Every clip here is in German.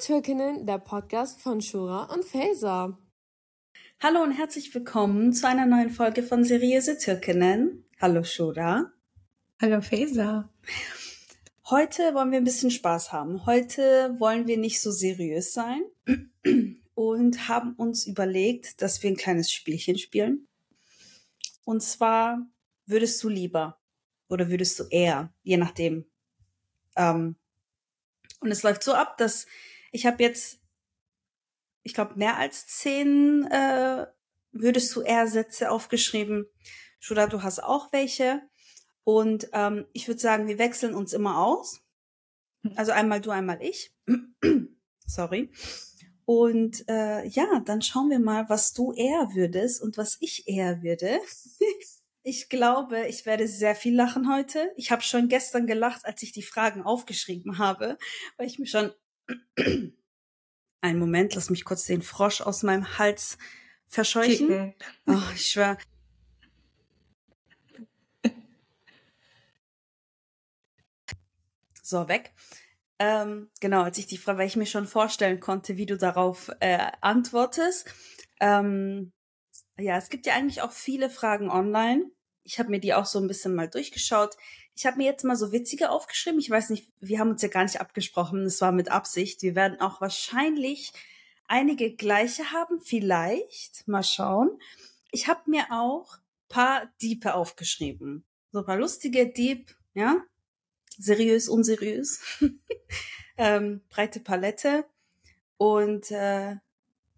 Türkinnen, der Podcast von Shura und Faser. Hallo und herzlich willkommen zu einer neuen Folge von Seriöse Türkinnen. Hallo Shura. Hallo Faser. Heute wollen wir ein bisschen Spaß haben. Heute wollen wir nicht so seriös sein und haben uns überlegt, dass wir ein kleines Spielchen spielen. Und zwar würdest du lieber oder würdest du eher, je nachdem. Ähm, und es läuft so ab, dass ich habe jetzt, ich glaube, mehr als zehn äh, würdest du eher Sätze aufgeschrieben. Shuda, du hast auch welche. Und ähm, ich würde sagen, wir wechseln uns immer aus. Also einmal du, einmal ich. Sorry. Und äh, ja, dann schauen wir mal, was du eher würdest und was ich eher würde. ich glaube, ich werde sehr viel lachen heute. Ich habe schon gestern gelacht, als ich die Fragen aufgeschrieben habe, weil ich mir schon einen Moment, lass mich kurz den Frosch aus meinem Hals verscheuchen. Oh, ich schwör. So, weg. Ähm, genau, als ich die Frage, weil ich mir schon vorstellen konnte, wie du darauf äh, antwortest. Ähm, ja, es gibt ja eigentlich auch viele Fragen online. Ich habe mir die auch so ein bisschen mal durchgeschaut. Ich habe mir jetzt mal so witzige aufgeschrieben. Ich weiß nicht, wir haben uns ja gar nicht abgesprochen. Es war mit Absicht. Wir werden auch wahrscheinlich einige gleiche haben. Vielleicht. Mal schauen. Ich habe mir auch paar Diepe aufgeschrieben. So ein paar lustige Dieb, ja. Seriös, unseriös. ähm, breite Palette. Und äh,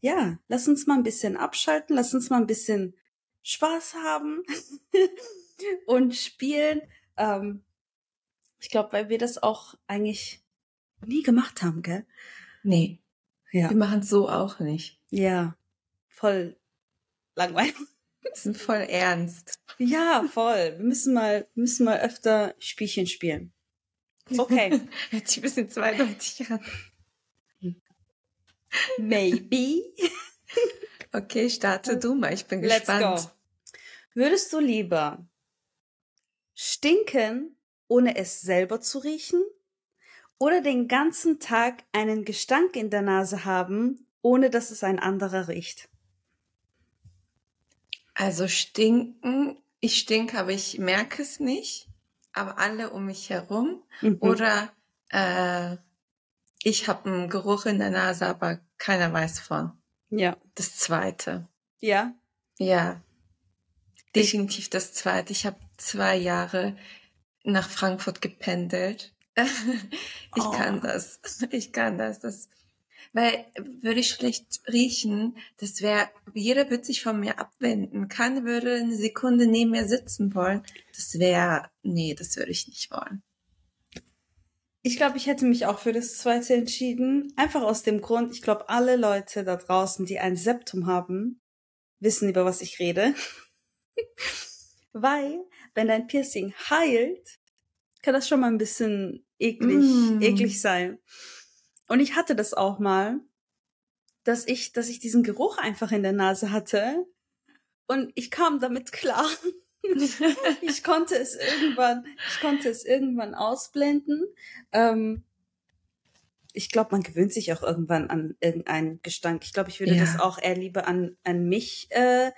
ja, lass uns mal ein bisschen abschalten. Lass uns mal ein bisschen Spaß haben und spielen. Ähm, ich glaube, weil wir das auch eigentlich nie gemacht haben, gell? Nee. Ja. Wir machen es so auch nicht. Ja. Voll langweilig. Wir sind voll ernst. Ja, voll. Wir müssen mal, müssen mal öfter Spielchen spielen. Okay. Hört sich ein bisschen zweideutig an. Maybe. Okay, starte du mal. Ich bin Let's gespannt. Go. Würdest du lieber stinken, ohne es selber zu riechen? Oder den ganzen Tag einen Gestank in der Nase haben, ohne dass es ein anderer riecht? Also stinken, ich stinke, aber ich merke es nicht, aber alle um mich herum. Mhm. Oder äh, ich habe einen Geruch in der Nase, aber keiner weiß von. Ja. Das zweite. Ja. Ja. Definitiv das zweite. Ich habe zwei Jahre nach Frankfurt gependelt. ich oh. kann das. Ich kann das. Das, weil würde ich schlecht riechen, das wäre, jeder würde sich von mir abwenden. Keiner würde eine Sekunde neben mir sitzen wollen. Das wäre, nee, das würde ich nicht wollen. Ich glaube, ich hätte mich auch für das zweite entschieden. Einfach aus dem Grund, ich glaube, alle Leute da draußen, die ein Septum haben, wissen, über was ich rede. Weil, wenn dein Piercing heilt, kann das schon mal ein bisschen eklig, mm. eklig sein. Und ich hatte das auch mal, dass ich, dass ich diesen Geruch einfach in der Nase hatte. Und ich kam damit klar. ich konnte es irgendwann, ich konnte es irgendwann ausblenden. Ähm, ich glaube, man gewöhnt sich auch irgendwann an irgendeinen Gestank. Ich glaube, ich würde ja. das auch eher lieber an, an mich äh,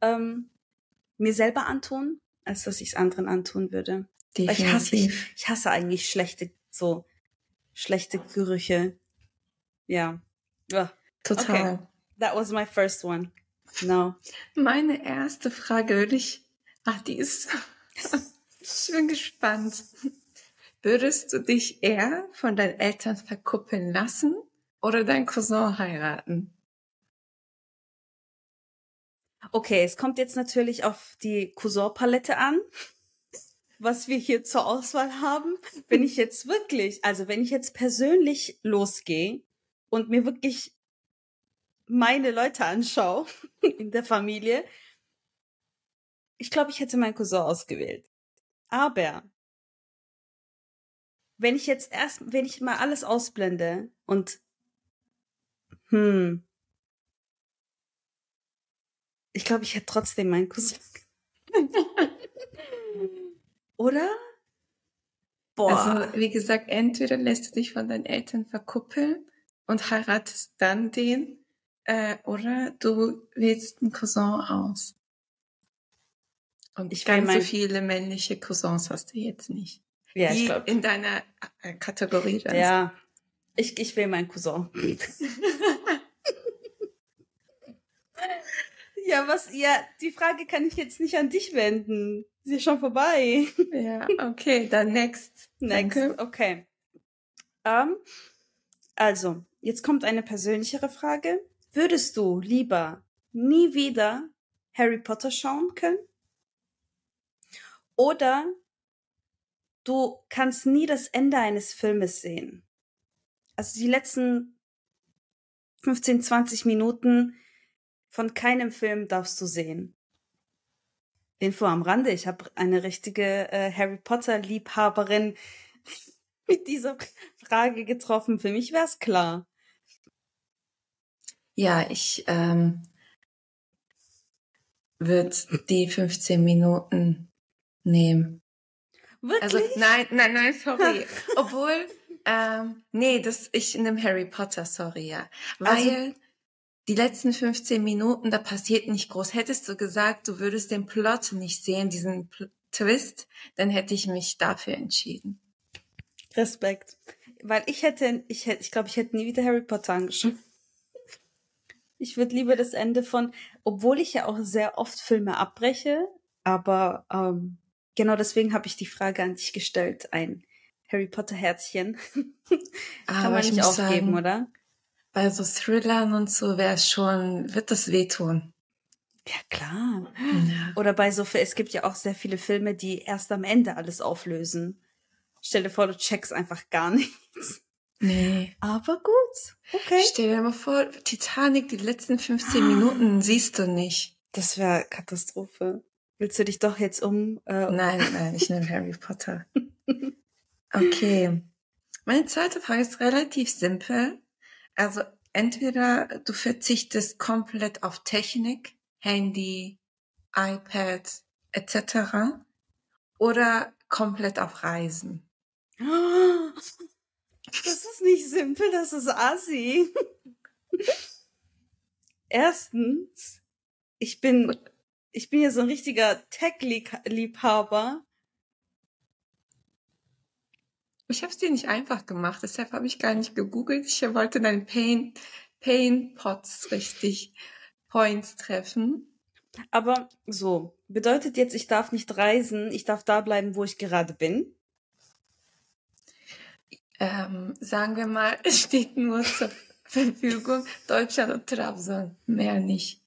ähm, mir selber antun, als dass ich es anderen antun würde. Weil ich hasse, ich, ich hasse eigentlich schlechte, so schlechte Gerüche. Ja. Ugh. Total. Okay. That was my first one. No. Meine erste Frage würde ich, ach, die ist, ich bin gespannt. Würdest du dich eher von deinen Eltern verkuppeln lassen oder deinen Cousin heiraten? Okay, es kommt jetzt natürlich auf die Cousin-Palette an, was wir hier zur Auswahl haben. Wenn ich jetzt wirklich, also wenn ich jetzt persönlich losgehe und mir wirklich meine Leute anschaue in der Familie, ich glaube, ich hätte meinen Cousin ausgewählt. Aber wenn ich jetzt erst, wenn ich mal alles ausblende und hm, ich glaube, ich hätte trotzdem meinen Cousin. Oder? Boah. Also, wie gesagt, entweder lässt du dich von deinen Eltern verkuppeln und heiratest dann den, äh, oder du wählst einen Cousin aus. Und Ich ganz so mein- viele männliche Cousins hast du jetzt nicht. Ja, ich glaube. in deiner äh, Kategorie dann Ja, ich, ich will meinen Cousin. ja, was, ja, die Frage kann ich jetzt nicht an dich wenden. Sie ist schon vorbei. Ja, okay, dann next. Next, Danke. okay. Ähm, also, jetzt kommt eine persönlichere Frage. Würdest du lieber nie wieder Harry Potter schauen können? Oder du kannst nie das Ende eines Filmes sehen? Also die letzten 15, 20 Minuten von keinem Film darfst du sehen. Info am Rande, ich habe eine richtige äh, Harry Potter Liebhaberin mit dieser Frage getroffen. Für mich wäre es klar. Ja, ich ähm, würde die 15 Minuten nehmen. Wirklich? Also nein, nein, nein, sorry. Obwohl, ähm, nee, das ich nehme Harry Potter, sorry, ja. Weil Also- die letzten 15 Minuten, da passiert nicht groß. Hättest du gesagt, du würdest den Plot nicht sehen, diesen Pl Twist, dann hätte ich mich dafür entschieden. Respekt. Weil ich hätte, ich hätte, ich glaube, ich hätte nie wieder Harry Potter angeschaut. Ich würde lieber das Ende von, obwohl ich ja auch sehr oft Filme abbreche, aber ähm, genau deswegen habe ich die Frage an dich gestellt, ein Harry Potter Herzchen. Kann Aber man ich nicht aufgeben, sagen, oder? Bei so Thrillern und so wäre es schon, wird das wehtun. Ja, klar. Ja. Oder bei so, es gibt ja auch sehr viele Filme, die erst am Ende alles auflösen. Stell dir vor, du checkst einfach gar nichts. Nee. Aber gut, okay. Stell dir mal vor, Titanic, die letzten 15 Minuten siehst du nicht. Das wäre Katastrophe. Willst du dich doch jetzt um... Äh, Nein, nein, ich nehme Harry Potter. Okay. Meine zweite Frage ist relativ simpel. Also entweder du verzichtest komplett auf Technik, Handy, iPad etc. oder komplett auf Reisen. Das ist nicht simpel, das ist assi. Erstens, ich bin, ich bin ja so ein richtiger Tech-Liebhaber. Ich habe es dir nicht einfach gemacht, deshalb habe ich gar nicht gegoogelt. Ich wollte deine Pain, Pain Pots richtig Points treffen. Aber so, bedeutet jetzt, ich darf nicht reisen, ich darf da bleiben, wo ich gerade bin. Ähm, sagen wir mal, es steht nur zur Verfügung Deutschland und Trabzon, mehr nicht.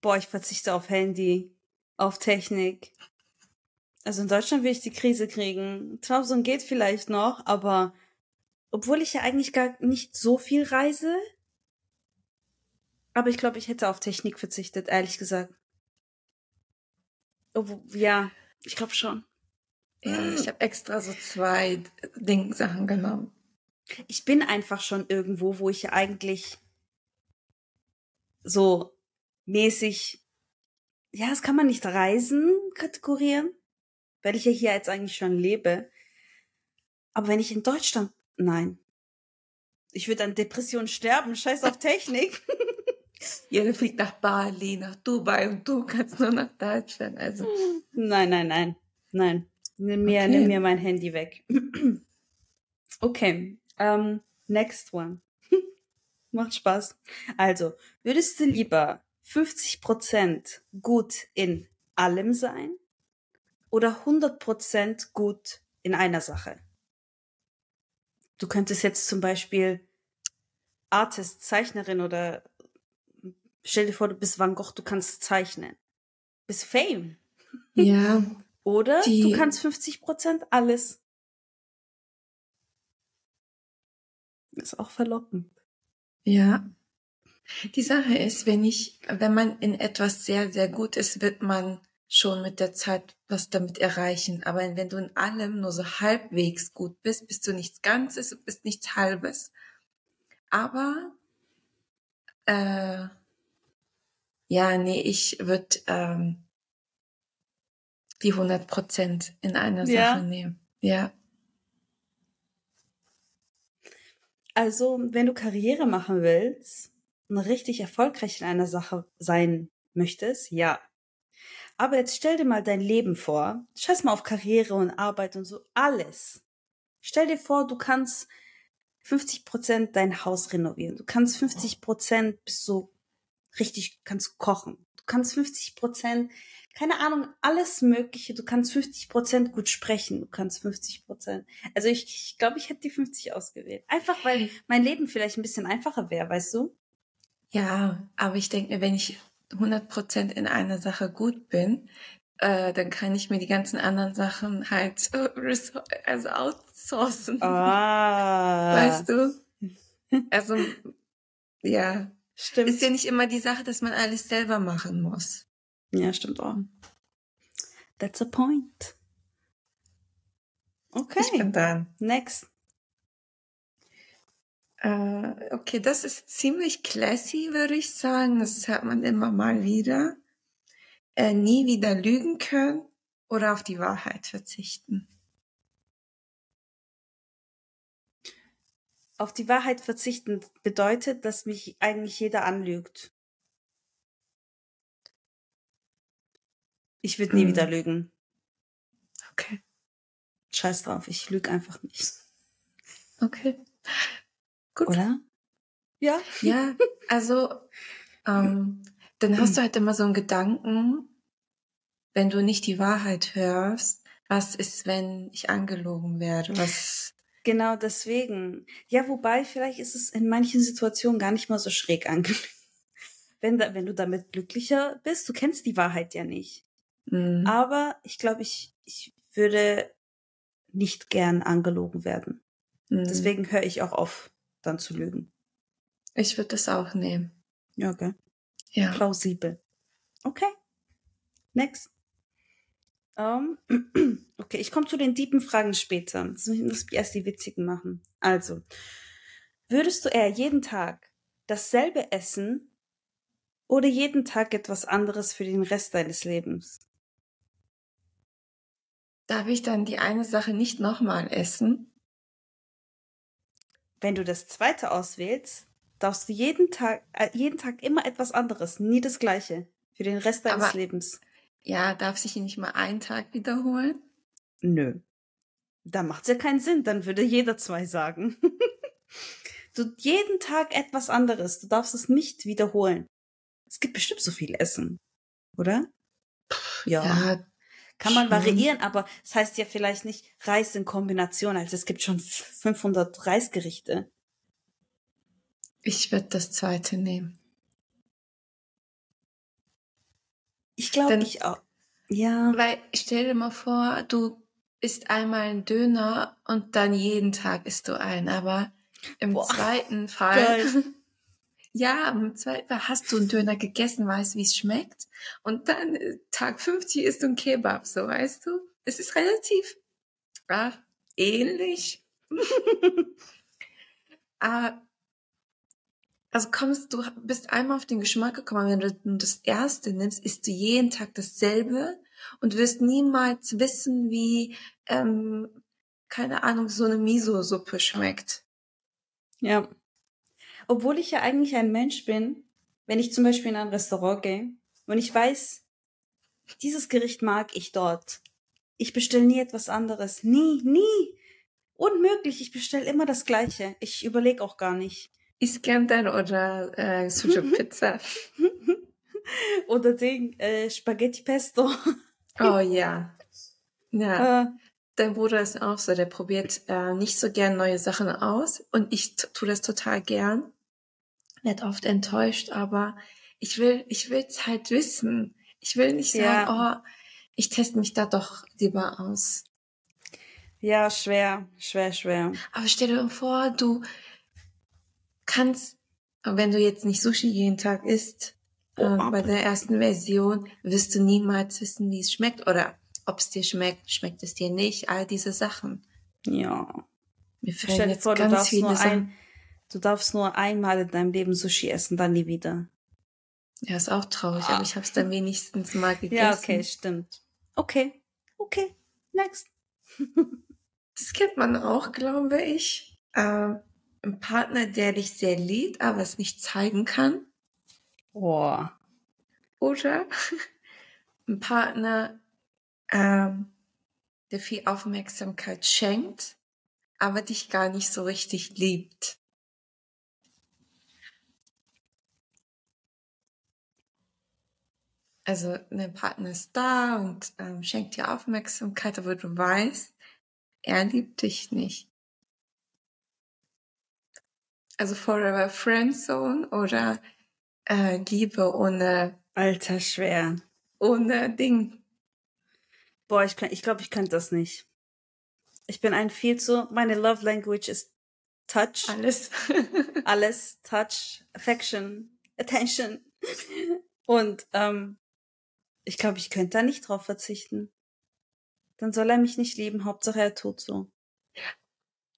Boah, ich verzichte auf Handy, auf Technik. Also in Deutschland will ich die Krise kriegen. Trabzon geht vielleicht noch, aber obwohl ich ja eigentlich gar nicht so viel reise, aber ich glaube, ich hätte auf Technik verzichtet, ehrlich gesagt. Obwohl, ja, ich glaube schon. Ja, ich habe extra so zwei Ding Sachen genommen. Ich bin einfach schon irgendwo, wo ich ja eigentlich so mäßig, ja, das kann man nicht reisen kategorieren, weil ich ja hier jetzt eigentlich schon lebe. Aber wenn ich in Deutschland, nein. Ich würde an Depression sterben, scheiß auf Technik. Jeder fliegt nach Bali, nach Dubai und du kannst nur nach Deutschland. Also Nein, nein, nein, nein. Nimm mir, Okay. nimm mir mein Handy weg. okay, ähm, next one. Macht Spaß. Also, würdest du lieber 50% gut in allem sein oder 100% gut in einer Sache? Du könntest jetzt zum Beispiel Artist, Zeichnerin oder stell dir vor, du bist Van Gogh, du kannst zeichnen. Bist Fame. ja, Oder du kannst 50% alles. Ist auch verlockend. ja. Die Sache ist, wenn ich, wenn man in etwas sehr, sehr gut ist, wird man schon mit der Zeit was damit erreichen. Aber wenn du in allem nur so halbwegs gut bist, bist du nichts Ganzes, und bist nichts Halbes. Aber äh, ja, nee, ich würde ähm, die 100 Prozent in einer Ja. Sache nehmen. Ja, Also, wenn du Karriere machen willst und richtig erfolgreich in einer Sache sein möchtest, ja. Aber jetzt stell dir mal dein Leben vor. Scheiß mal auf Karriere und Arbeit und so. Alles. Stell dir vor, du kannst 50 Prozent dein Haus renovieren. Du kannst 50 Prozent bist so richtig, kannst kochen. Du kannst 50 Prozent, keine Ahnung, alles Mögliche. Du kannst 50 Prozent gut sprechen. Du kannst 50 Prozent. Also ich, ich glaube, ich hätte die 50 ausgewählt. Einfach weil mein Leben vielleicht ein bisschen einfacher wäre, weißt du? Ja, aber ich denke mir, wenn ich 100% in einer Sache gut bin, äh, dann kann ich mir die ganzen anderen Sachen halt also outsourcen. Ah. Weißt du? Also, ja. Stimmt. Ist ja nicht immer die Sache, dass man alles selber machen muss. Ja, stimmt auch. That's a point. Okay. Ich bin dran. Next. Äh, okay, das ist ziemlich classy, würde ich sagen. Das hört man immer mal wieder. Äh, nie wieder lügen können oder auf die Wahrheit verzichten. Auf die Wahrheit verzichten bedeutet, dass mich eigentlich jeder anlügt. Ich würde nie Hm. wieder lügen. Okay. Scheiß drauf, ich lüge einfach nicht. Okay. Gut. Oder? Ja? Ja, also ähm, dann hast du halt immer so einen Gedanken, wenn du nicht die Wahrheit hörst, was ist, wenn ich angelogen werde? Was Genau deswegen. Ja, wobei vielleicht ist es in manchen Situationen gar nicht mal so schräg angelegt. Wenn, wenn du damit glücklicher bist, du kennst die Wahrheit ja nicht. mh, Aber ich glaube, ich, ich würde nicht gern angelogen werden. mh. Deswegen höre ich auch auf, dann zu lügen. ich würde das auch nehmen. Ja, okay. Ja. Plausibel. Okay. Next. Ähm, okay, ich komme zu den tiefen Fragen später. Das muss ich erst die witzigen machen. Also, würdest du eher jeden Tag dasselbe essen oder jeden Tag etwas anderes für den Rest deines Lebens? Darf ich dann die eine Sache nicht nochmal essen? Wenn du das zweite auswählst, darfst du jeden Tag, äh, jeden Tag immer etwas anderes, nie das gleiche, für den Rest deines Aber- Lebens. Ja, darf sich nicht mal einen Tag wiederholen? Nö. Da macht's ja keinen Sinn, dann würde jeder zwei sagen. du jeden Tag etwas anderes, du darfst es nicht wiederholen. Es gibt bestimmt so viel Essen, oder? Ja. Ja, Kann man variieren, aber es heißt ja vielleicht nicht Reis in Kombination, also es gibt schon 500 Reisgerichte. ich würde das zweite nehmen. Ich glaube, ich auch. Ja. Weil stell dir mal vor, du isst einmal einen Döner und dann jeden Tag isst du einen, aber im Boah, zweiten Fall. ja, im zweiten hast du einen Döner gegessen, weißt, wie es schmeckt und dann äh, Tag 50 isst du einen Kebab, so weißt du. Es ist relativ ja, ähnlich. Aber also kommst du bist einmal auf den Geschmack gekommen, wenn du das erste nimmst, isst du jeden Tag dasselbe und wirst niemals wissen, wie ähm, keine Ahnung so eine Miso-Suppe schmeckt. Ja. Obwohl ich ja eigentlich ein Mensch bin, wenn ich zum Beispiel in ein Restaurant gehe und ich weiß, dieses Gericht mag ich dort. Ich bestelle nie etwas anderes. Nie, nie. Unmöglich. Ich bestelle immer das Gleiche. Ich überlege auch gar nicht. Iskandar oder äh, Sujo Pizza. Oder Ding, äh, Spaghetti Pesto. Oh ja. Ja, Äh, dein Bruder ist auch so, der probiert äh, nicht so gern neue Sachen aus und ich tue das total gern. Wird oft enttäuscht, aber ich will, ich will's halt wissen. Ich will nicht sagen, oh, ich teste mich da doch lieber aus. ja, schwer, schwer, schwer. Aber stell dir vor, du kannst, wenn du jetzt nicht Sushi jeden Tag isst, äh, Boah. bei der ersten Version wirst du niemals wissen, wie es schmeckt oder ob es dir schmeckt, schmeckt es dir nicht, all diese Sachen. Ja. Mir Stell dir jetzt vor, du ganz darfst, nur Sachen. ein, du darfst nur einmal in deinem Leben Sushi essen, dann nie wieder. Ja, ist auch traurig, aber ich habe es dann wenigstens mal gegessen. Ja, okay, stimmt. Okay, okay, next. Das kennt man auch, glaube ich. Ähm, ein Partner, der dich sehr liebt, aber es nicht zeigen kann. Boah. Oder ein Partner, ähm, der viel Aufmerksamkeit schenkt, aber dich gar nicht so richtig liebt. Also ein Partner ist da und ähm, schenkt dir Aufmerksamkeit, aber du weißt, er liebt dich nicht. Also Forever Friendzone oder äh, Liebe ohne Alter, schwer. ohne Ding. Boah, ich, kann- ich glaube, ich könnte das nicht. Ich bin ein viel zu. Meine Love Language ist Touch. Alles. Alles. Touch, Affection, Attention. Und ähm, ich glaube, ich könnte da nicht drauf verzichten. Dann soll er mich nicht lieben. Hauptsache er tut so.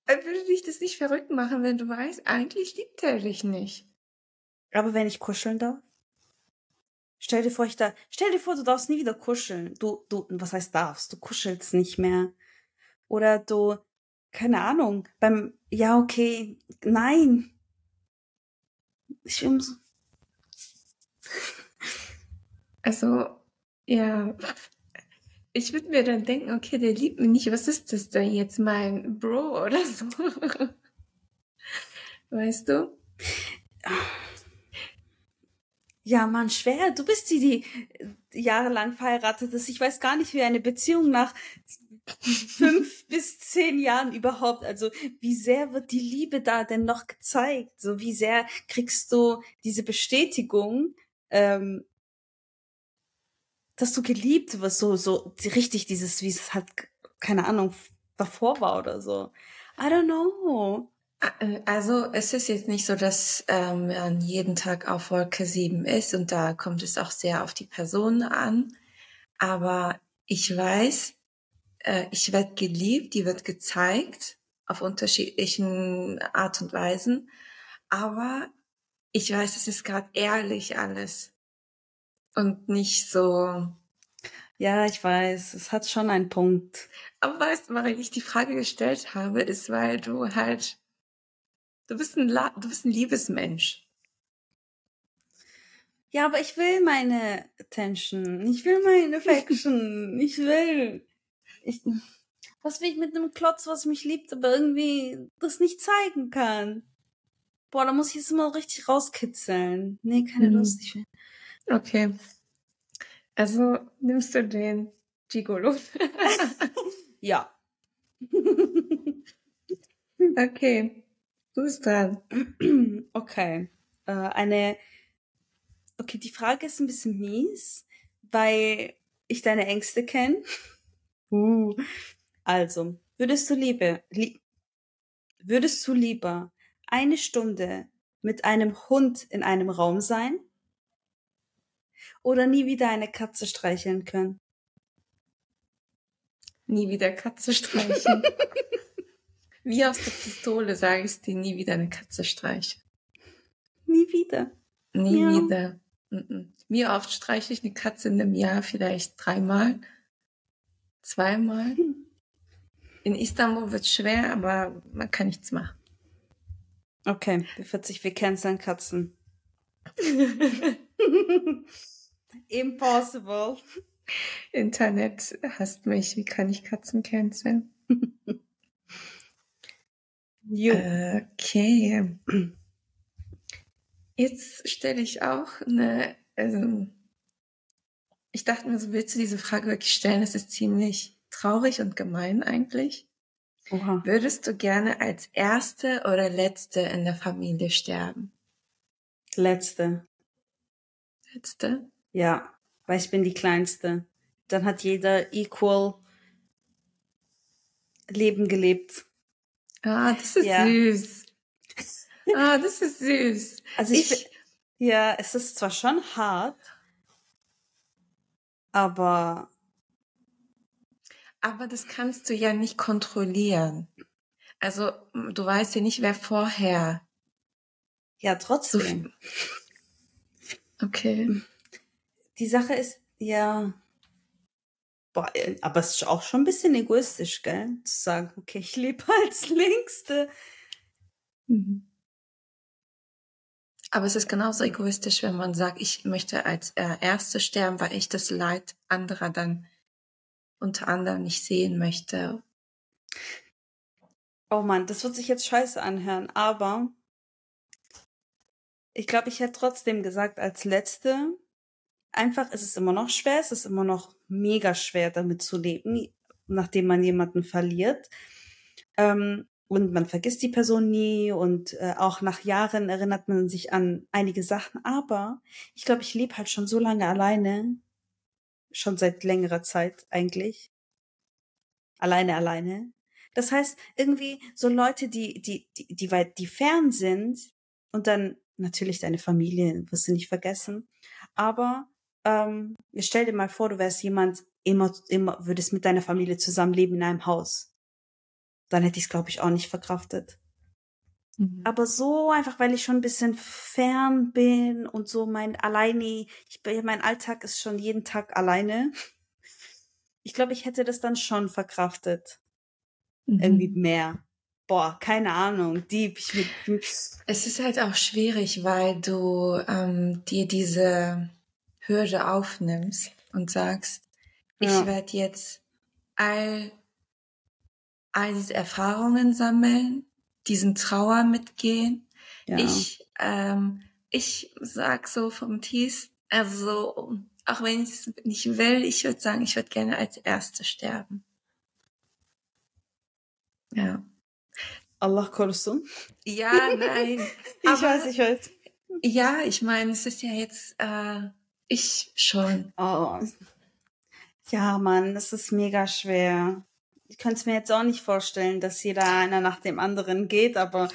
Würde dich das nicht verrückt machen, wenn du weißt, eigentlich liebt er dich nicht? Aber wenn ich kuscheln darf? Stell dir vor, ich da. Stell dir vor, du darfst nie wieder kuscheln. Du, du, was heißt darfst? Du kuschelst nicht mehr. Oder du, keine Ahnung, beim, ja, okay, nein. Ich will so, Also, ja. Ich würde mir dann denken, okay, der liebt mich nicht. Was ist das denn jetzt, mein Bro oder so? Weißt du? ja, Mann, schwer. Du bist die, die jahrelang verheiratet ist. Ich weiß gar nicht, wie eine Beziehung nach fünf bis zehn Jahren überhaupt, also wie sehr wird die Liebe da denn noch gezeigt? So wie sehr kriegst du diese Bestätigung, ähm, dass du geliebt wirst, so, so richtig dieses, wie es halt, keine Ahnung, davor war oder so. I don't know. Äh, Also es ist jetzt nicht so, dass ähm, man jeden Tag auf Wolke 7 ist und da kommt es auch sehr auf die Person an. Aber ich weiß, äh, ich werde geliebt, die wird gezeigt auf unterschiedlichen Art und Weisen. Aber ich weiß, es ist gerade ehrlich alles und nicht so. Ja, ich weiß, es hat schon einen Punkt. Aber weißt du, warum ich die Frage gestellt habe, ist, weil du halt, du bist ein, La du bist ein Liebesmensch. Ja, aber ich will meine Attention. Ich will meine Affection. ich will. Ich, was will ich mit einem Klotz, was mich liebt, aber irgendwie das nicht zeigen kann? Boah, da muss ich jetzt mal richtig rauskitzeln. Nee, keine Mhm. Lust. Ich will. Okay. Also nimmst du den Gigolo. Ja. okay. Du bist dran. okay. Äh, eine. Okay, die Frage ist ein bisschen mies, weil ich deine Ängste kenne. Uh. Also, würdest du liebe, li würdest du lieber eine Stunde mit einem Hund in einem Raum sein oder nie wieder eine Katze streicheln können? Nie wieder Katze streichen. Wie aus der Pistole sage ich dir, nie wieder eine Katze streichen. Nie wieder. Nie Ja. wieder. Wie oft streiche ich eine Katze in einem Jahr? Vielleicht dreimal? Zweimal? In Istanbul wird schwer, aber man kann nichts machen. Okay, B40, wir canceln Katzen. Impossible. Internet hasst mich. Wie kann ich Katzen canceln? Okay. Jetzt stelle ich auch eine, also ich dachte mir so, willst du diese Frage wirklich stellen? Das ist ziemlich traurig und gemein eigentlich. Oha. Würdest du gerne als Erste oder Letzte in der Familie sterben? Letzte. Letzte? Ja, weil ich bin die Kleinste. Dann hat jeder equal Leben gelebt. Ah, das ist Ja. süß. Ah, das ist süß. Also ich, Ich- ja, es ist zwar schon hart, aber Aber das kannst du ja nicht kontrollieren. Also, du weißt ja nicht, wer vorher. ja, So trotzdem. Okay. Die Sache ist, ja, boah, äh, aber es ist auch schon ein bisschen egoistisch, gell? Zu sagen, okay, ich lebe als Längste. Mhm. Aber es ist genauso egoistisch, wenn man sagt, ich möchte als äh, Erste sterben, weil ich das Leid anderer dann unter anderem nicht sehen möchte. Oh Mann, das wird sich jetzt scheiße anhören, aber ich glaube, ich hätte trotzdem gesagt, als Letzte, einfach ist es immer noch schwer, es ist immer noch mega schwer, damit zu leben, nachdem man jemanden verliert. Ähm, und man vergisst die Person nie und äh, auch nach Jahren erinnert man sich an einige Sachen. Aber ich glaube, ich lebe halt schon so lange alleine, schon seit längerer Zeit eigentlich. Alleine, alleine. Das heißt, irgendwie so Leute, die, die, die, die weit, die fern sind und dann natürlich deine Familie, wirst du nicht vergessen. Aber ähm, stell dir mal vor, du wärst jemand, immer, immer würdest mit deiner Familie zusammenleben in einem Haus dann hätte ich es, glaube ich, auch nicht verkraftet. Mhm. Aber so einfach, weil ich schon ein bisschen fern bin und so mein alleine, ich, mein Alltag ist schon jeden Tag alleine. Ich glaube, ich hätte das dann schon verkraftet. Mhm. Irgendwie mehr. Boah, keine Ahnung, deep. Ich, es ist halt auch schwierig, weil du ähm, dir diese Hürde aufnimmst und sagst, ja. ich werde jetzt all all diese Erfahrungen sammeln, diesen Trauer mitgehen. Ja. Ich, ähm, ich sag so vom Tiefsten, also auch wenn ich es nicht will, ich würde sagen, ich würde gerne als Erste sterben. Ja. Allah korusun. Ja, nein. ich Aber, weiß, ich weiß. Ja, ich meine, es ist ja jetzt äh, ich schon. Oh. Ja, Mann, das ist mega schwer ich könnte es mir jetzt auch nicht vorstellen, dass jeder einer nach dem anderen geht, aber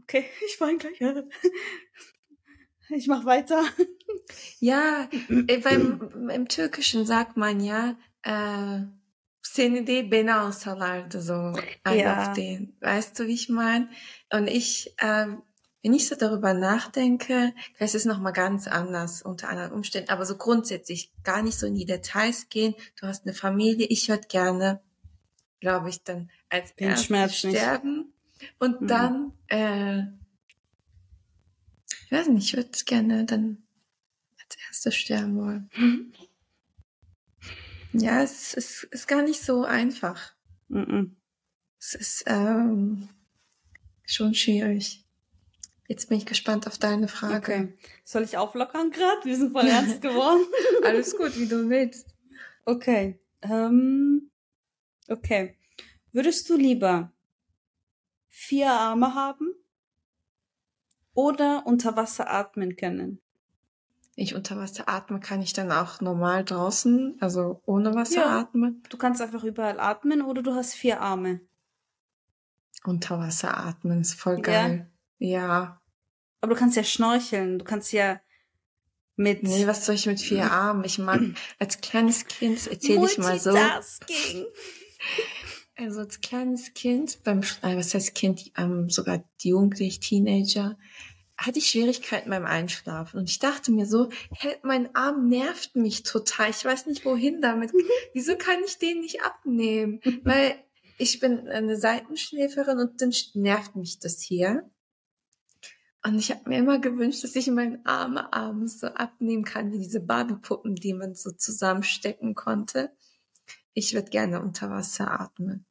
okay, ich weine gleich. Ich mach weiter. Ja, äh, beim, im Türkischen sagt man ja, äh, seni de beni alsalardı so ein ja. auf den. Weißt du, wie ich meine? Und ich, äh, wenn ich so darüber nachdenke, das ist nochmal ganz anders unter anderen Umständen, aber so grundsätzlich gar nicht so in die Details gehen. Du hast eine Familie, ich würde gerne, glaube ich, dann als Den Schmerz sterben nicht. und mhm. dann, äh, ich weiß nicht, ich würde gerne dann als erstes sterben wollen. Ja, es ist, ist gar nicht so einfach. Mhm. Es ist ähm, schon schwierig. Jetzt bin ich gespannt auf deine Frage. Okay. Soll ich auflockern gerade? Wir sind voll ernst geworden. Alles gut, wie du willst. Okay. Ähm, okay. Würdest du lieber vier Arme haben oder unter Wasser atmen können? Ich unter Wasser atme, kann ich dann auch normal draußen, also ohne Wasser ja, atmen? Du kannst einfach überall atmen oder du hast vier Arme. Unter Wasser atmen ist voll geil. Ja. Aber du kannst ja schnorcheln, du kannst ja mit. Nee, was soll ich mit vier Armen? Ich mag, als kleines Kind erzähle ich mal so. Also als kleines Kind, beim, äh, was heißt Kind, ähm, sogar die Jugendliche, Teenager, hatte ich Schwierigkeiten beim Einschlafen. Und ich dachte mir so, hey, mein Arm nervt mich total. Ich weiß nicht, wohin damit. Wieso kann ich den nicht abnehmen? Weil ich bin eine Seitenschläferin und dann nervt mich das hier. Und ich habe mir immer gewünscht, dass ich meinen Arme abends so abnehmen kann, wie diese Barbiepuppen, die man so zusammenstecken konnte. Ich würde gerne unter Wasser atmen.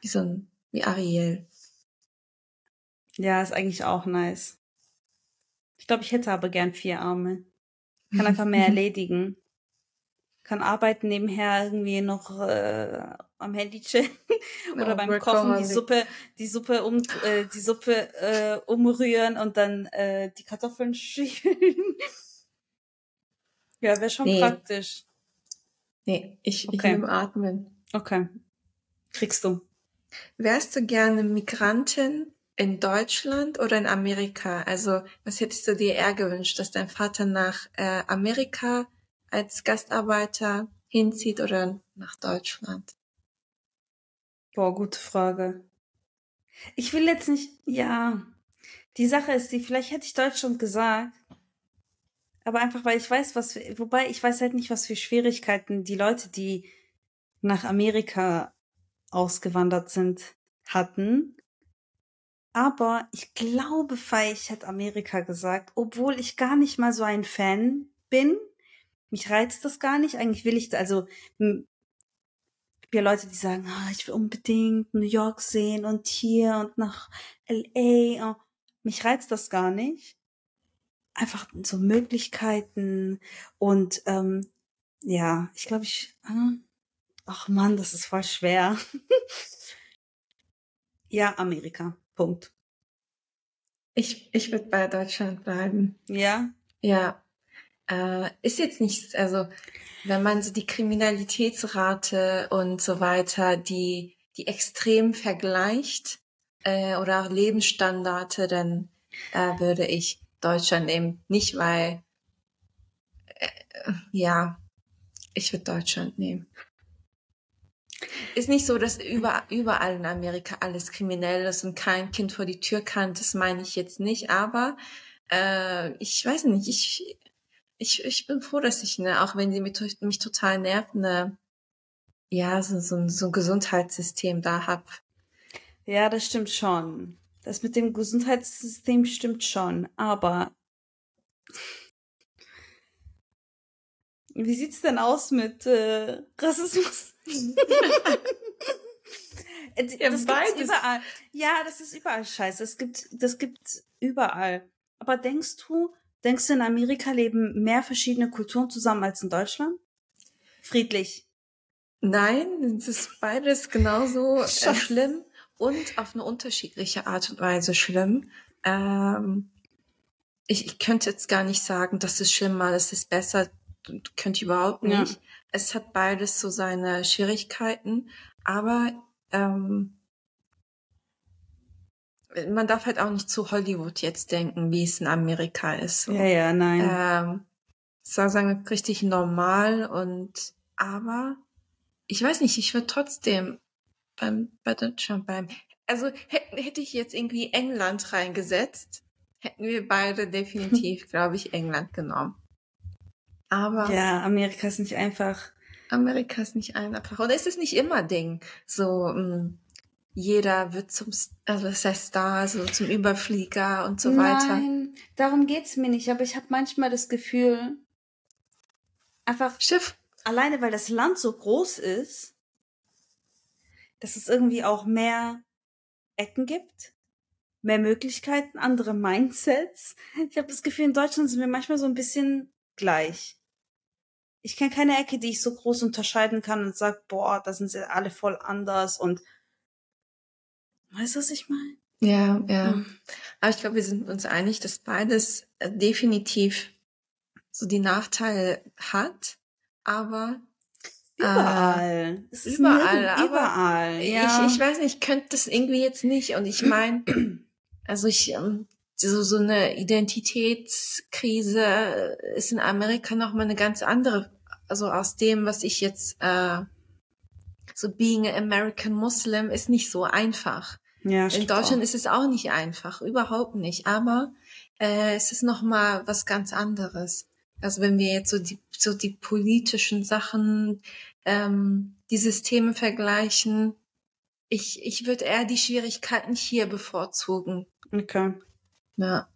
Wie so ein, wie Ariel. Ja, ist eigentlich auch nice. Ich glaube, ich hätte aber gern vier Arme. Kann einfach mehr erledigen kann arbeiten nebenher irgendwie noch äh, am Handy chillen oder no, beim Kochen die Suppe die Suppe um äh, die Suppe äh, umrühren und dann äh, die Kartoffeln schieben. ja, wäre schon nee. praktisch. Nee, ich, okay. ich nehme Atmen. Okay. Kriegst du. Wärst du gerne Migrantin in Deutschland oder in Amerika? Also, was hättest du dir eher gewünscht, dass dein Vater nach äh, Amerika als Gastarbeiter hinzieht oder nach Deutschland? Boah, gute Frage. Ich will jetzt nicht, ja. Die Sache ist die, vielleicht hätte ich Deutschland gesagt. Aber einfach, weil ich weiß, was, wobei ich weiß halt nicht, was für Schwierigkeiten die Leute, die nach Amerika ausgewandert sind, hatten. Aber ich glaube, ich hätte Amerika gesagt, obwohl ich gar nicht mal so ein Fan bin. Mich reizt das gar nicht. Eigentlich will ich, also ja Leute, die sagen, ah, ich will unbedingt New York sehen und hier und nach LA. Oh, mich reizt das gar nicht. Einfach so Möglichkeiten und ähm, ja, ich glaube, ich. Ach Mann, das ist voll schwer. ja, Amerika. Punkt. Ich, ich würde bei Deutschland bleiben. Ja? Ja. Äh, ist jetzt nicht, also wenn man so die Kriminalitätsrate und so weiter, die, die extrem vergleicht äh, oder auch Lebensstandards, dann äh, würde ich Deutschland nehmen. Nicht weil, äh, ja, ich würde Deutschland nehmen. Ist nicht so, dass über, überall in Amerika alles kriminell ist und kein Kind vor die Tür kann. Das meine ich jetzt nicht. Aber äh, ich weiß nicht, ich, ich, ich bin froh, dass ich, ne, auch wenn sie mich, mich total nervt, ne, ja, so, so, so ein Gesundheitssystem da hab. Ja, das stimmt schon. Das mit dem Gesundheitssystem stimmt schon, aber wie sieht's denn aus mit äh, Rassismus? Äh, das gibt's überall. Ja, das ist überall scheiße. Es gibt, das gibt's überall. Aber denkst du, Denkst du, in Amerika leben mehr verschiedene Kulturen zusammen als in Deutschland? Friedlich. Nein, es ist beides genauso äh, schlimm und auf eine unterschiedliche Art und Weise schlimm. Ähm, ich, ich könnte jetzt gar nicht sagen, das ist schlimmer, das ist besser, könnte ich überhaupt nicht. Ja. Es hat beides so seine Schwierigkeiten, aber ähm, man darf halt auch nicht zu Hollywood jetzt denken, wie es in Amerika ist. So. Ja, ja, nein. Ähm, sagen richtig normal und aber ich weiß nicht, ich würde trotzdem beim bei Deutschland beim also hätte, hätte ich jetzt irgendwie England reingesetzt, hätten wir beide definitiv, glaube ich, England genommen. Aber ja, Amerika ist nicht einfach. Amerika ist nicht einfach. Es ist nicht immer Ding. So, mh, mm, jeder wird zum, also das heißt Star, so zum Überflieger und so Nein, weiter. Nein, darum geht's mir nicht, aber ich habe manchmal das Gefühl, einfach Schiff. alleine weil das Land so groß ist, dass es irgendwie auch mehr Ecken gibt, mehr Möglichkeiten, andere Mindsets. Ich habe das Gefühl, in Deutschland sind wir manchmal so ein bisschen gleich. Ich kenne keine Ecke, die ich so groß unterscheiden kann und sag, boah, da sind sie alle voll anders und Weißt du, was ich meine? Ja, ja. Mhm. Aber ich glaube, wir sind uns einig, dass beides äh, definitiv so die Nachteile hat, aber überall. Äh, überall, aber überall. Ja. Ich, ich weiß nicht, ich könnte das irgendwie jetzt nicht. Und ich meine, also ich ähm, so so eine Identitätskrise ist in Amerika noch mal eine ganz andere. Also aus dem, was ich jetzt äh, so being an American Muslim ist nicht so einfach. Ja, In Deutschland auch. ist es auch nicht einfach, überhaupt nicht. Aber äh, es ist noch mal was ganz anderes. Also wenn wir jetzt so die so die politischen Sachen, ähm, die Systeme vergleichen, ich ich würde eher die Schwierigkeiten hier bevorzugen. Okay. Ja.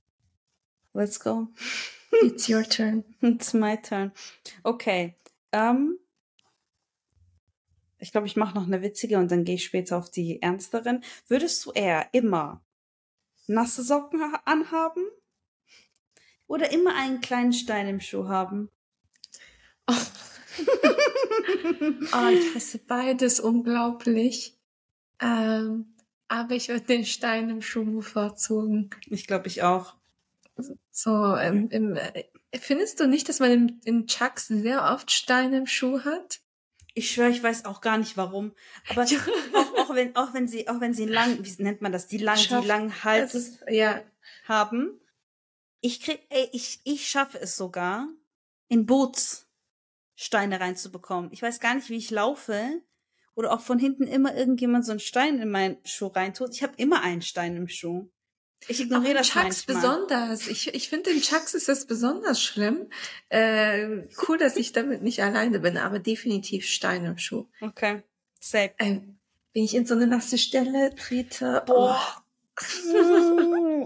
Let's go. It's your turn. It's my turn. Okay. Um, ich glaube, ich mache noch eine witzige und dann gehe ich später auf die ernsteren. Würdest du eher immer nasse Socken anhaben oder immer einen kleinen Stein im Schuh haben? Oh. oh ich hasse beides unglaublich. Ähm, aber ich würde den Stein im Schuh bevorzugen. Ich glaube, ich auch. So, ähm, im, äh, findest du nicht, dass man in, in Chucks sehr oft Steine im Schuh hat? Ich schwöre, ich weiß auch gar nicht warum. Aber auch, auch, wenn, auch wenn sie, auch wenn sie lang, wie nennt man das, die lang, Schaff, die langen Hals ist, ja. haben. Ich krieg, ey, ich, ich schaffe es sogar, in Boots Steine reinzubekommen. Ich weiß gar nicht, wie ich laufe. Oder auch von hinten immer irgendjemand so einen Stein in meinen Schuh reintut. Ich habe immer einen Stein im Schuh. Ich ignoriere das Chucks manchmal. besonders. Ich, ich finde, in Chucks ist das besonders schlimm. Äh, cool, dass ich damit nicht alleine bin, aber definitiv Stein im Schuh. Okay. Safe. Ähm, wenn ich in so eine nasse Stelle trete, boah.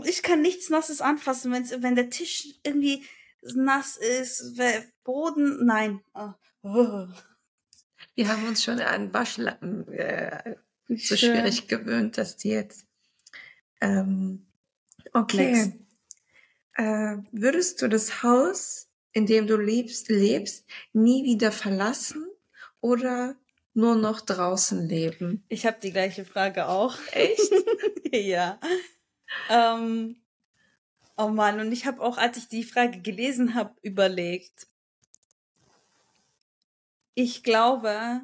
Ich kann nichts Nasses anfassen, wenn's, wenn der Tisch irgendwie nass ist, Boden, nein. Oh. Wir haben uns schon an Waschlappen äh, so schwierig gewöhnt, dass die jetzt. Ähm, okay. Äh, würdest du das Haus, in dem du lebst, lebst, nie wieder verlassen oder nur noch draußen leben? Ich habe die gleiche Frage auch. Echt? ja. Ähm, oh Mann, und ich habe auch, als ich die Frage gelesen habe, überlegt. Ich glaube,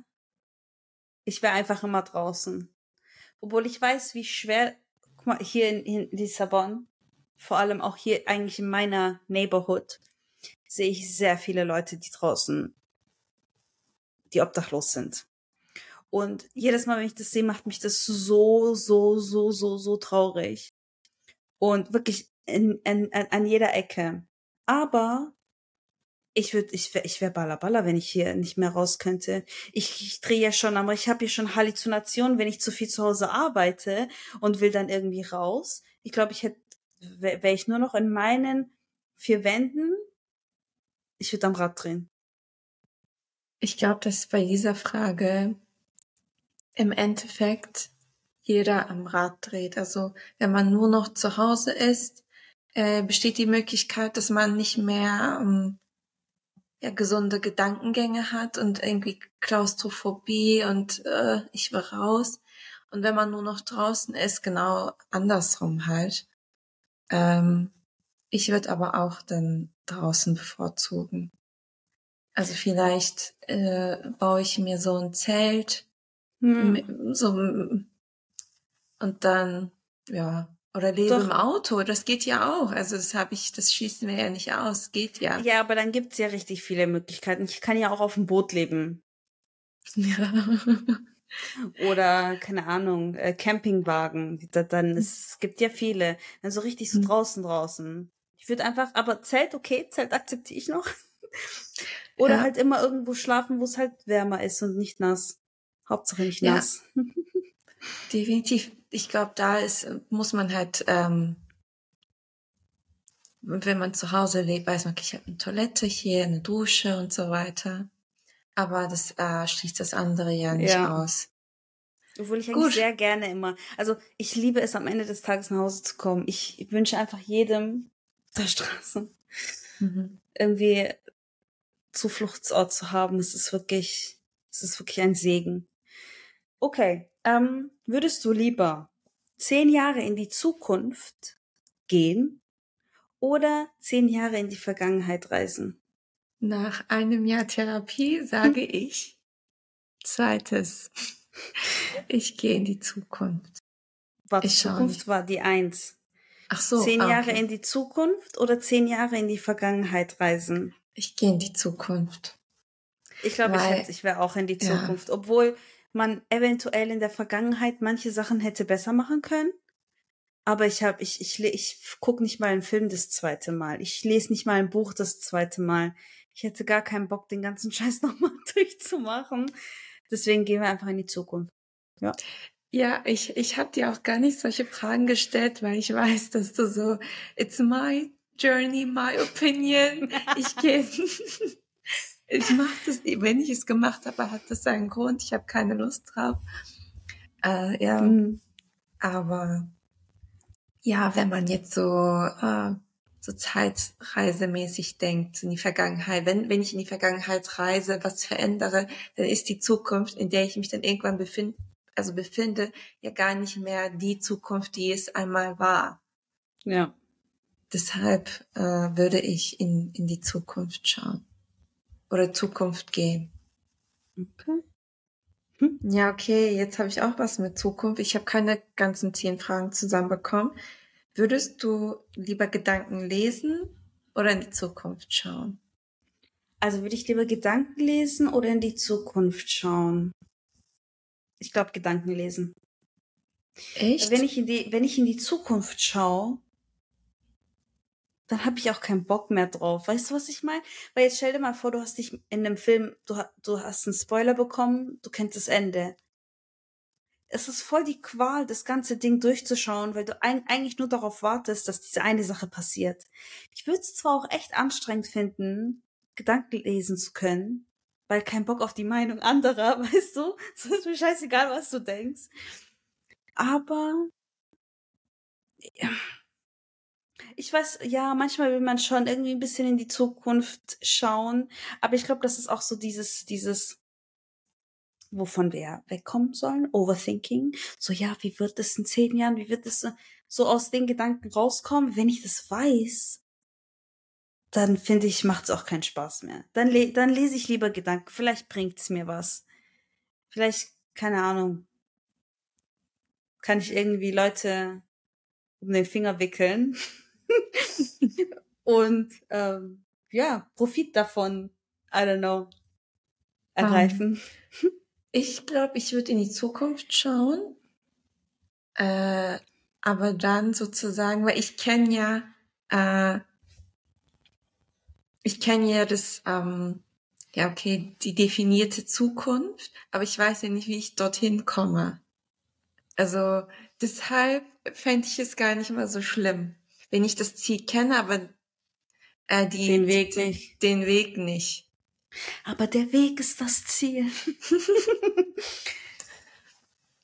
ich wäre einfach immer draußen. Obwohl ich weiß, wie schwer, guck mal, hier in, in Lissabon, vor allem auch hier eigentlich in meiner Neighborhood, sehe ich sehr viele Leute, die draußen, die obdachlos sind. Und jedes Mal, wenn ich das sehe, macht mich das so, so, so, so, so traurig. Und wirklich in, in, an jeder Ecke. Aber ich würde, ich wäre, ich wäre ballerballer, wenn ich hier nicht mehr raus könnte. Ich, ich drehe ja schon, aber ich habe ja schon Halluzinationen, wenn ich zu viel zu Hause arbeite und will dann irgendwie raus. Ich glaube, ich hätte, wäre wär ich nur noch in meinen vier Wänden, ich würde am Rad drehen. Ich glaube, dass bei dieser Frage im Endeffekt jeder am Rad dreht. Also wenn man nur noch zu Hause ist, äh, besteht die Möglichkeit, dass man nicht mehr ähm, ja, gesunde Gedankengänge hat und irgendwie Klaustrophobie und äh, ich will raus. Und wenn man nur noch draußen ist, genau andersrum halt. Ähm, ich würde aber auch dann draußen bevorzugen. Also vielleicht äh, baue ich mir so ein Zelt, hm. so und dann ja oder lebe Doch. im Auto, das geht ja auch. Also das habe ich, das schießen wir ja nicht aus, geht ja. Ja, aber dann gibt's ja richtig viele Möglichkeiten. Ich kann ja auch auf dem Boot leben. Ja. Oder, keine Ahnung, äh, Campingwagen. Dann, es gibt ja viele. Dann so richtig so hm. draußen draußen. Ich würde einfach, aber Zelt, okay, Zelt akzeptiere ich noch. Oder ja. halt immer irgendwo schlafen, wo es halt wärmer ist und nicht nass. Hauptsache nicht nass. Ja. Definitiv ich glaube, da ist, muss man halt, ähm, wenn man zu Hause lebt, weiß man, ich habe eine Toilette hier, eine Dusche und so weiter. Aber das äh, schließt das andere ja nicht ja. aus. Obwohl ich eigentlich Gut. sehr gerne immer, also ich liebe es am Ende des Tages nach Hause zu kommen. Ich wünsche einfach jedem der Straße mhm. irgendwie Zufluchtsort zu haben. Es ist wirklich, es ist wirklich ein Segen. Okay, ähm, würdest du lieber zehn Jahre in die Zukunft gehen oder zehn Jahre in die Vergangenheit reisen? Nach einem Jahr Therapie sage ich zweites. Ich gehe in die Zukunft. War die Zukunft war die eins. Ach so. Zehn ah, Jahre okay. in die Zukunft oder zehn Jahre in die Vergangenheit reisen? Ich gehe in die Zukunft. Ich glaube, ich, ich wäre auch in die Zukunft. Ja. Obwohl man eventuell in der Vergangenheit manche Sachen hätte besser machen können. Aber ich habe, ich, ich, ich gucke nicht mal einen Film das zweite Mal. Ich lese nicht mal ein Buch das zweite Mal. Ich hätte gar keinen Bock, den ganzen Scheiß nochmal durchzumachen. Deswegen gehen wir einfach in die Zukunft. Ja. Ja, ich, ich habe dir auch gar nicht solche Fragen gestellt, weil ich weiß, dass du so, it's my journey, my opinion. Ich gehe ich mache das, wenn ich es gemacht habe, hat das seinen Grund. Ich habe keine Lust drauf. Äh, ja, mhm. aber ja, wenn man jetzt so äh, so zeitreisemäßig denkt in die Vergangenheit, wenn wenn ich in die Vergangenheit reise, was verändere, dann ist die Zukunft, in der ich mich dann irgendwann befinde, also befinde, ja gar nicht mehr die Zukunft, die es einmal war. Ja. Deshalb äh, würde ich in in die Zukunft schauen oder Zukunft gehen. Okay. Hm? Ja, okay, jetzt habe ich auch was mit Zukunft. Ich habe keine ganzen zehn Fragen zusammenbekommen. Würdest du lieber Gedanken lesen oder in die Zukunft schauen? Also würde ich lieber Gedanken lesen oder in die Zukunft schauen? Ich glaube Gedanken lesen. Echt? Wenn ich in die, wenn ich in die Zukunft schaue, dann habe ich auch keinen Bock mehr drauf. Weißt du, was ich meine? Weil jetzt stell dir mal vor, du hast dich in einem Film, du, du hast einen Spoiler bekommen, du kennst das Ende. es ist voll die Qual, das ganze Ding durchzuschauen, weil du ein, eigentlich nur darauf wartest, dass diese eine Sache passiert. Ich würde es zwar auch echt anstrengend finden, Gedanken lesen zu können, weil kein Bock auf die Meinung anderer, weißt du? Es ist mir scheißegal, was du denkst. Aber ja. Ich weiß, ja, manchmal will man schon irgendwie ein bisschen in die Zukunft schauen, aber ich glaube, das ist auch so dieses, dieses, wovon wir wegkommen sollen, Overthinking. So, ja, wie wird es in zehn Jahren, wie wird es so aus den Gedanken rauskommen? Wenn ich das weiß, dann finde ich, macht es auch keinen Spaß mehr. Dann, le dann lese ich lieber Gedanken. Vielleicht bringt es mir was. Vielleicht, keine Ahnung, kann ich irgendwie Leute um den Finger wickeln und ähm, ja, Profit davon, I don't know, ergreifen. Um, ich glaube, ich würde in die Zukunft schauen, äh, aber dann sozusagen, weil ich kenne ja, äh, ich kenne ja das, ähm, ja okay, die definierte Zukunft, aber ich weiß ja nicht, wie ich dorthin komme. Also deshalb fände ich es gar nicht mal so schlimm, wenn ich das Ziel kenne, aber äh, die, den Weg nicht. Den Weg nicht. Aber der Weg ist das Ziel.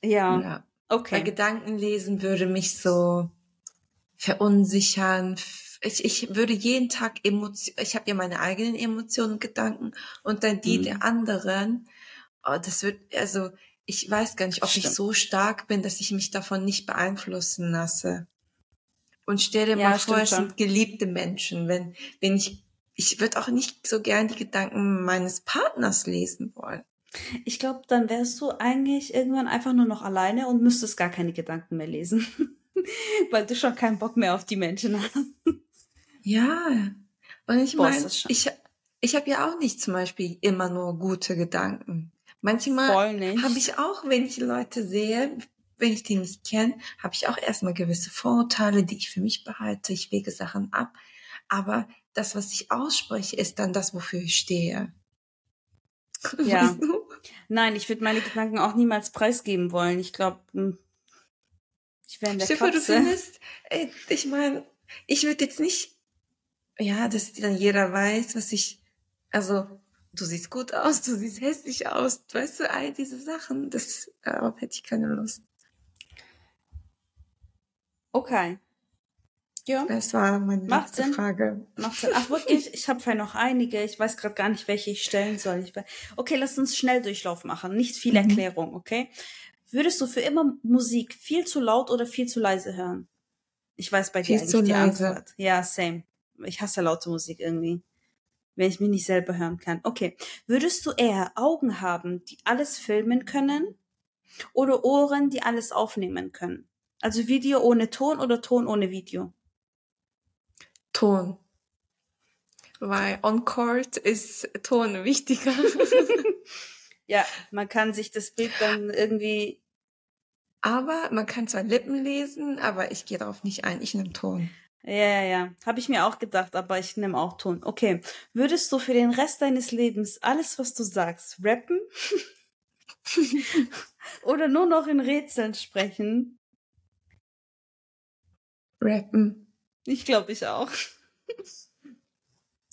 ja. ja. Okay. Weil Gedanken lesen würde mich so verunsichern. Ich, ich würde jeden Tag Emotionen, ich habe ja meine eigenen Emotionen und Gedanken und dann die mhm. der anderen. Oh, das wird, also ich weiß gar nicht, ob Stimmt. ich so stark bin, dass ich mich davon nicht beeinflussen lasse. Und stell dir ja, mal vor, es sind geliebte Menschen. Wenn, wenn ich, ich würde auch nicht so gern die Gedanken meines Partners lesen wollen. Ich glaube, dann wärst du eigentlich irgendwann einfach nur noch alleine und müsstest gar keine Gedanken mehr lesen. Weil du schon keinen Bock mehr auf die Menschen hast. Ja. Und ich meine, ich, ich habe ja auch nicht zum Beispiel immer nur gute Gedanken. Manchmal habe ich auch, wenn ich Leute sehe, wenn ich die nicht kenne, habe ich auch erstmal gewisse Vorurteile, die ich für mich behalte. Ich wege Sachen ab. Aber das, was ich ausspreche, ist dann das, wofür ich stehe. Ja. Weißt du? Nein, ich würde meine Gedanken auch niemals preisgeben wollen. Ich glaube, hm, ich wäre in der Stefan, du findest, ey, ich meine, ich würde jetzt nicht, ja, dass dann jeder weiß, was ich, also du siehst gut aus, du siehst hässlich aus, weißt du, all diese Sachen, das, darauf hätte ich keine Lust. Okay. Ja. Das war meine Macht letzte Sinn. Frage. Macht Sinn. Ach wirklich, ich habe vielleicht noch einige. Ich weiß gerade gar nicht, welche ich stellen soll. Ich okay, lass uns schnell Durchlauf machen. Nicht viel mhm. Erklärung, okay? Würdest du für immer Musik viel zu laut oder viel zu leise hören? Ich weiß bei dir viel eigentlich die leise. Antwort. Ja, same. Ich hasse laute Musik irgendwie wenn ich mich nicht selber hören kann. Okay. Würdest du eher Augen haben, die alles filmen können oder Ohren, die alles aufnehmen können? Also Video ohne Ton oder Ton ohne Video? Ton. Weil on court ist Ton wichtiger. ja, man kann sich das Bild dann irgendwie. Aber man kann zwar Lippen lesen, aber ich gehe darauf nicht ein. Ich nehme Ton. Ja, ja, ja. Habe ich mir auch gedacht, aber ich nehme auch Ton. Okay. Würdest du für den Rest deines Lebens alles, was du sagst, rappen? Oder nur noch in Rätseln sprechen? Rappen. Ich glaube, ich auch.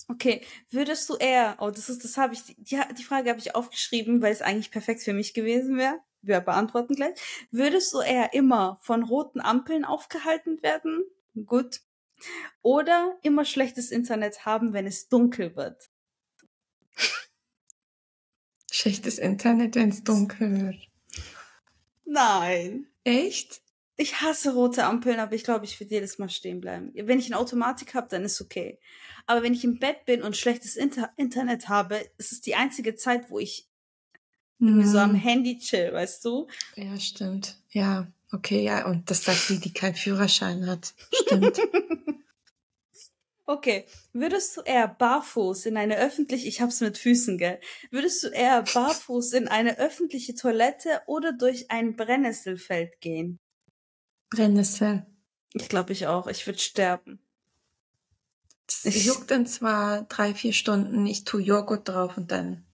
Okay, würdest du eher, oh, das ist, das habe ich, die, die Frage habe ich aufgeschrieben, weil es eigentlich perfekt für mich gewesen wäre. Wir beantworten gleich. Würdest du eher immer von roten Ampeln aufgehalten werden? Gut. Oder immer schlechtes Internet haben, wenn es dunkel wird. Schlechtes Internet, wenn es dunkel wird. Nein. Echt? Ich hasse rote Ampeln, aber ich glaube, ich würde jedes Mal stehen bleiben. Wenn ich eine Automatik habe, dann ist okay. Aber wenn ich im Bett bin und schlechtes Inter Internet habe, ist es die einzige Zeit, wo ich mhm. so am Handy chill, weißt du? Ja, stimmt. Ja. Okay, ja, und das sagt die, die keinen Führerschein hat. Stimmt. okay, würdest du eher barfuß in eine öffentliche, ich hab's mit Füßen, gell? Würdest du eher barfuß in eine öffentliche Toilette oder durch ein Brennnesselfeld gehen? Brennnessel. Ich glaube ich auch. Ich würde sterben. Es juckt dann zwar drei, vier Stunden, ich tu Joghurt drauf und dann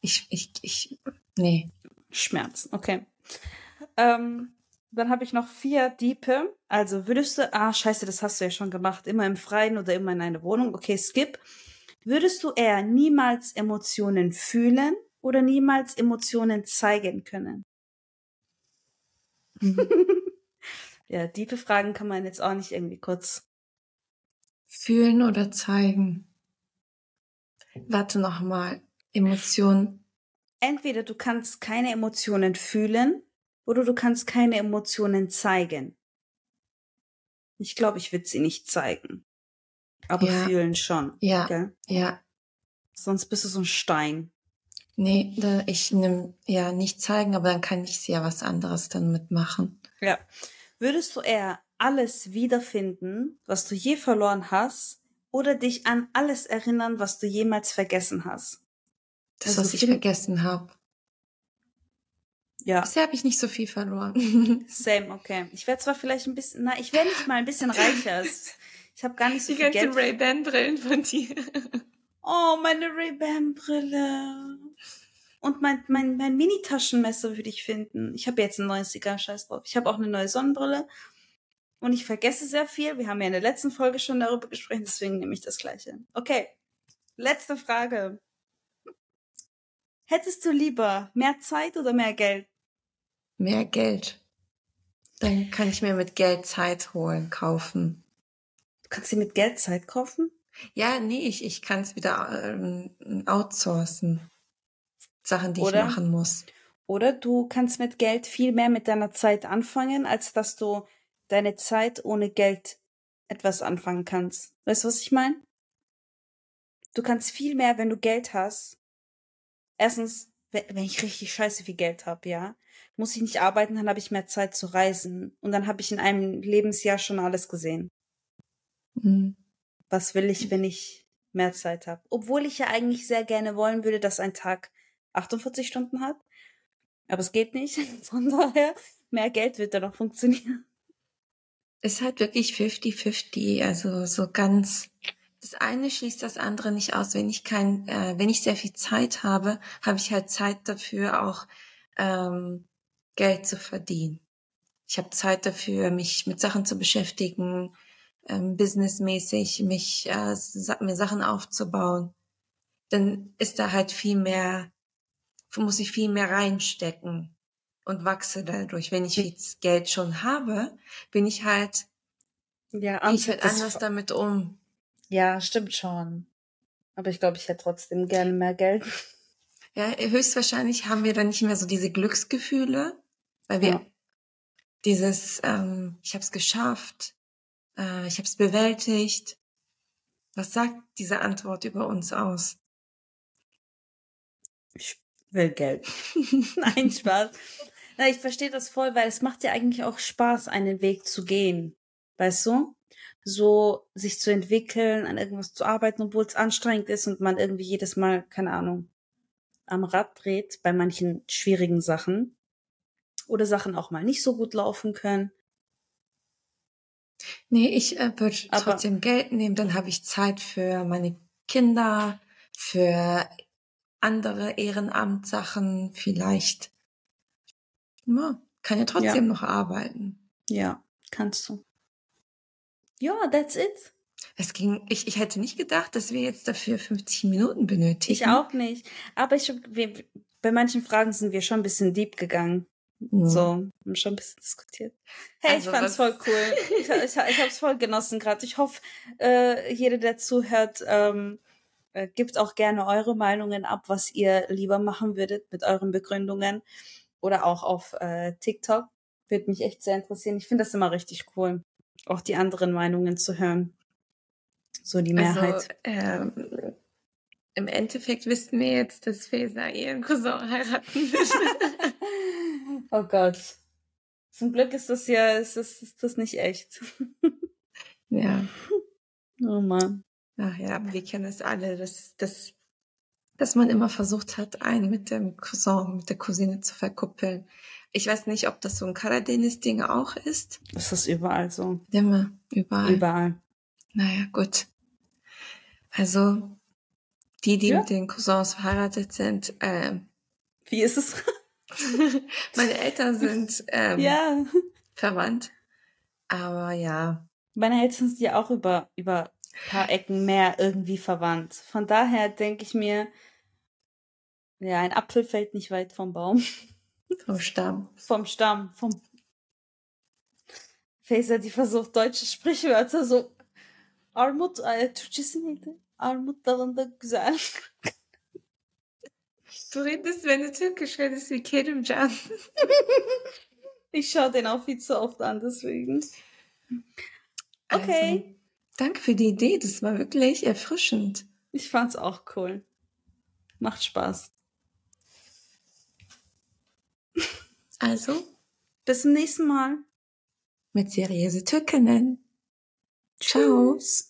ich, ich, ich, nee. Schmerzen, okay. Ähm, dann habe ich noch vier Diepe. Also würdest du, ah, scheiße, das hast du ja schon gemacht, immer im Freien oder immer in einer Wohnung. Okay, skip. Würdest du eher niemals Emotionen fühlen oder niemals Emotionen zeigen können? Mhm. ja, diepe Fragen kann man jetzt auch nicht irgendwie kurz. Fühlen oder zeigen? Warte noch mal. Emotionen. Entweder du kannst keine Emotionen fühlen oder du kannst keine Emotionen zeigen. Ich glaube, ich würde sie nicht zeigen. Aber ja. fühlen schon. Ja. Gell? Ja. Sonst bist du so ein Stein. Nee, ich nehme ja nicht zeigen, aber dann kann ich ja was anderes dann mitmachen. Ja. Würdest du eher alles wiederfinden, was du je verloren hast, oder dich an alles erinnern, was du jemals vergessen hast? Das, also was ich vergessen habe. Ja. Bisher habe ich nicht so viel verloren. Same, okay. Ich werde zwar vielleicht ein bisschen, na, ich werde nicht mal ein bisschen reicher. Ich habe gar nicht so Die viel Geld. Die Ray-Ban-Brillen von dir. Oh, meine Ray-Ban-Brille. Und mein, mein, mein Mini-Taschenmesser würde ich finden. Ich habe jetzt ein neues, egal, scheiß drauf. Ich habe auch eine neue Sonnenbrille. Und ich vergesse sehr viel. Wir haben ja in der letzten Folge schon darüber gesprochen, deswegen nehme ich das gleiche. Okay. Letzte Frage. Hättest du lieber mehr Zeit oder mehr Geld? Mehr Geld. Dann kann ich mir mit Geld Zeit holen, kaufen. Du kannst dir mit Geld Zeit kaufen? Ja, nee, ich, ich kann es wieder ähm, outsourcen. Sachen, die oder, ich machen muss. Oder du kannst mit Geld viel mehr mit deiner Zeit anfangen, als dass du deine Zeit ohne Geld etwas anfangen kannst. Weißt du, was ich meine? Du kannst viel mehr, wenn du Geld hast. Erstens, wenn ich richtig scheiße viel Geld habe, ja, muss ich nicht arbeiten, dann habe ich mehr Zeit zu reisen. Und dann habe ich in einem Lebensjahr schon alles gesehen. Mhm. Was will ich, wenn ich mehr Zeit habe? Obwohl ich ja eigentlich sehr gerne wollen würde, dass ein Tag 48 Stunden hat. Aber es geht nicht. Von daher, mehr Geld wird da noch funktionieren. Ist halt wirklich 50-50. Also so ganz. Das eine schließt das andere nicht aus. Wenn ich kein, äh, wenn ich sehr viel Zeit habe, habe ich halt Zeit dafür, auch ähm, Geld zu verdienen. Ich habe Zeit dafür, mich mit Sachen zu beschäftigen, ähm, businessmäßig, mich äh, mir Sachen aufzubauen. Dann ist da halt viel mehr muss ich viel mehr reinstecken und wachse dadurch. Wenn ich jetzt Geld schon habe, bin ich halt, ja, ich halt anders damit um. Ja, stimmt schon. Aber ich glaube, ich hätte trotzdem gerne mehr Geld. Ja, höchstwahrscheinlich haben wir dann nicht mehr so diese Glücksgefühle, weil wir ja. dieses, ähm, ich habe es geschafft, äh, ich habe es bewältigt. Was sagt diese Antwort über uns aus? Ich will Geld. Nein, Spaß. Na, ich verstehe das voll, weil es macht ja eigentlich auch Spaß, einen Weg zu gehen. Weißt du? So sich zu entwickeln, an irgendwas zu arbeiten, obwohl es anstrengend ist und man irgendwie jedes Mal, keine Ahnung, am Rad dreht bei manchen schwierigen Sachen. Oder Sachen auch mal nicht so gut laufen können. Nee, ich äh, würde trotzdem Geld nehmen, dann habe ich Zeit für meine Kinder, für andere Ehrenamtssachen vielleicht. Ja, kann ja trotzdem ja. noch arbeiten. Ja, kannst du. Ja, that's it. Es ging, ich, ich hätte nicht gedacht, dass wir jetzt dafür 50 Minuten benötigen. Ich auch nicht. Aber ich, wir, bei manchen Fragen sind wir schon ein bisschen deep gegangen. Mhm. So, haben schon ein bisschen diskutiert. Hey, also ich fand's voll cool. ich, ich, ich hab's voll genossen gerade. Ich hoffe, äh, jeder, der zuhört, ähm, äh, gebt auch gerne eure Meinungen ab, was ihr lieber machen würdet mit euren Begründungen oder auch auf äh, TikTok. Würde mich echt sehr interessieren. Ich finde das immer richtig cool, auch die anderen Meinungen zu hören. So die also, Mehrheit. Also, ähm, Im Endeffekt wissen wir jetzt, dass Faser ihren Cousin heiraten will. oh Gott. Zum Glück ist das ja, ist das, ist das nicht echt. ja. Oh Mann. Ach ja, wir kennen es alle, dass, dass, dass man immer versucht hat, einen mit dem Cousin, mit der Cousine zu verkuppeln. Ich weiß nicht, ob das so ein Karadenis-Ding auch ist. Das ist überall so. Immer, überall. Überall. Naja, gut. Also, die, die ja. mit den Cousins verheiratet sind, äh, Wie ist es? Meine Eltern sind ähm, Ja. verwandt. Aber ja, Meine Eltern sind ja auch über, über paar Ecken mehr irgendwie verwandt. Von daher denke ich mir, ja, ein Apfel fällt nicht weit vom Baum. vom Stamm. Vom Stamm, vom Faser, die versucht deutsche Sprichwörter so Armut, e, Türkçesi neydi? Armut dalında güzel. Du redest, wenn du türkisch redest, wie Kerimcan. Ich schaue den auch viel zu oft an, deswegen. Okay. Also, danke für die Idee, das war wirklich erfrischend. Ich fand's auch cool. Macht Spaß. Also, Bis zum nächsten Mal. mit seriöse Türkinnen. Ciao. Tschüss.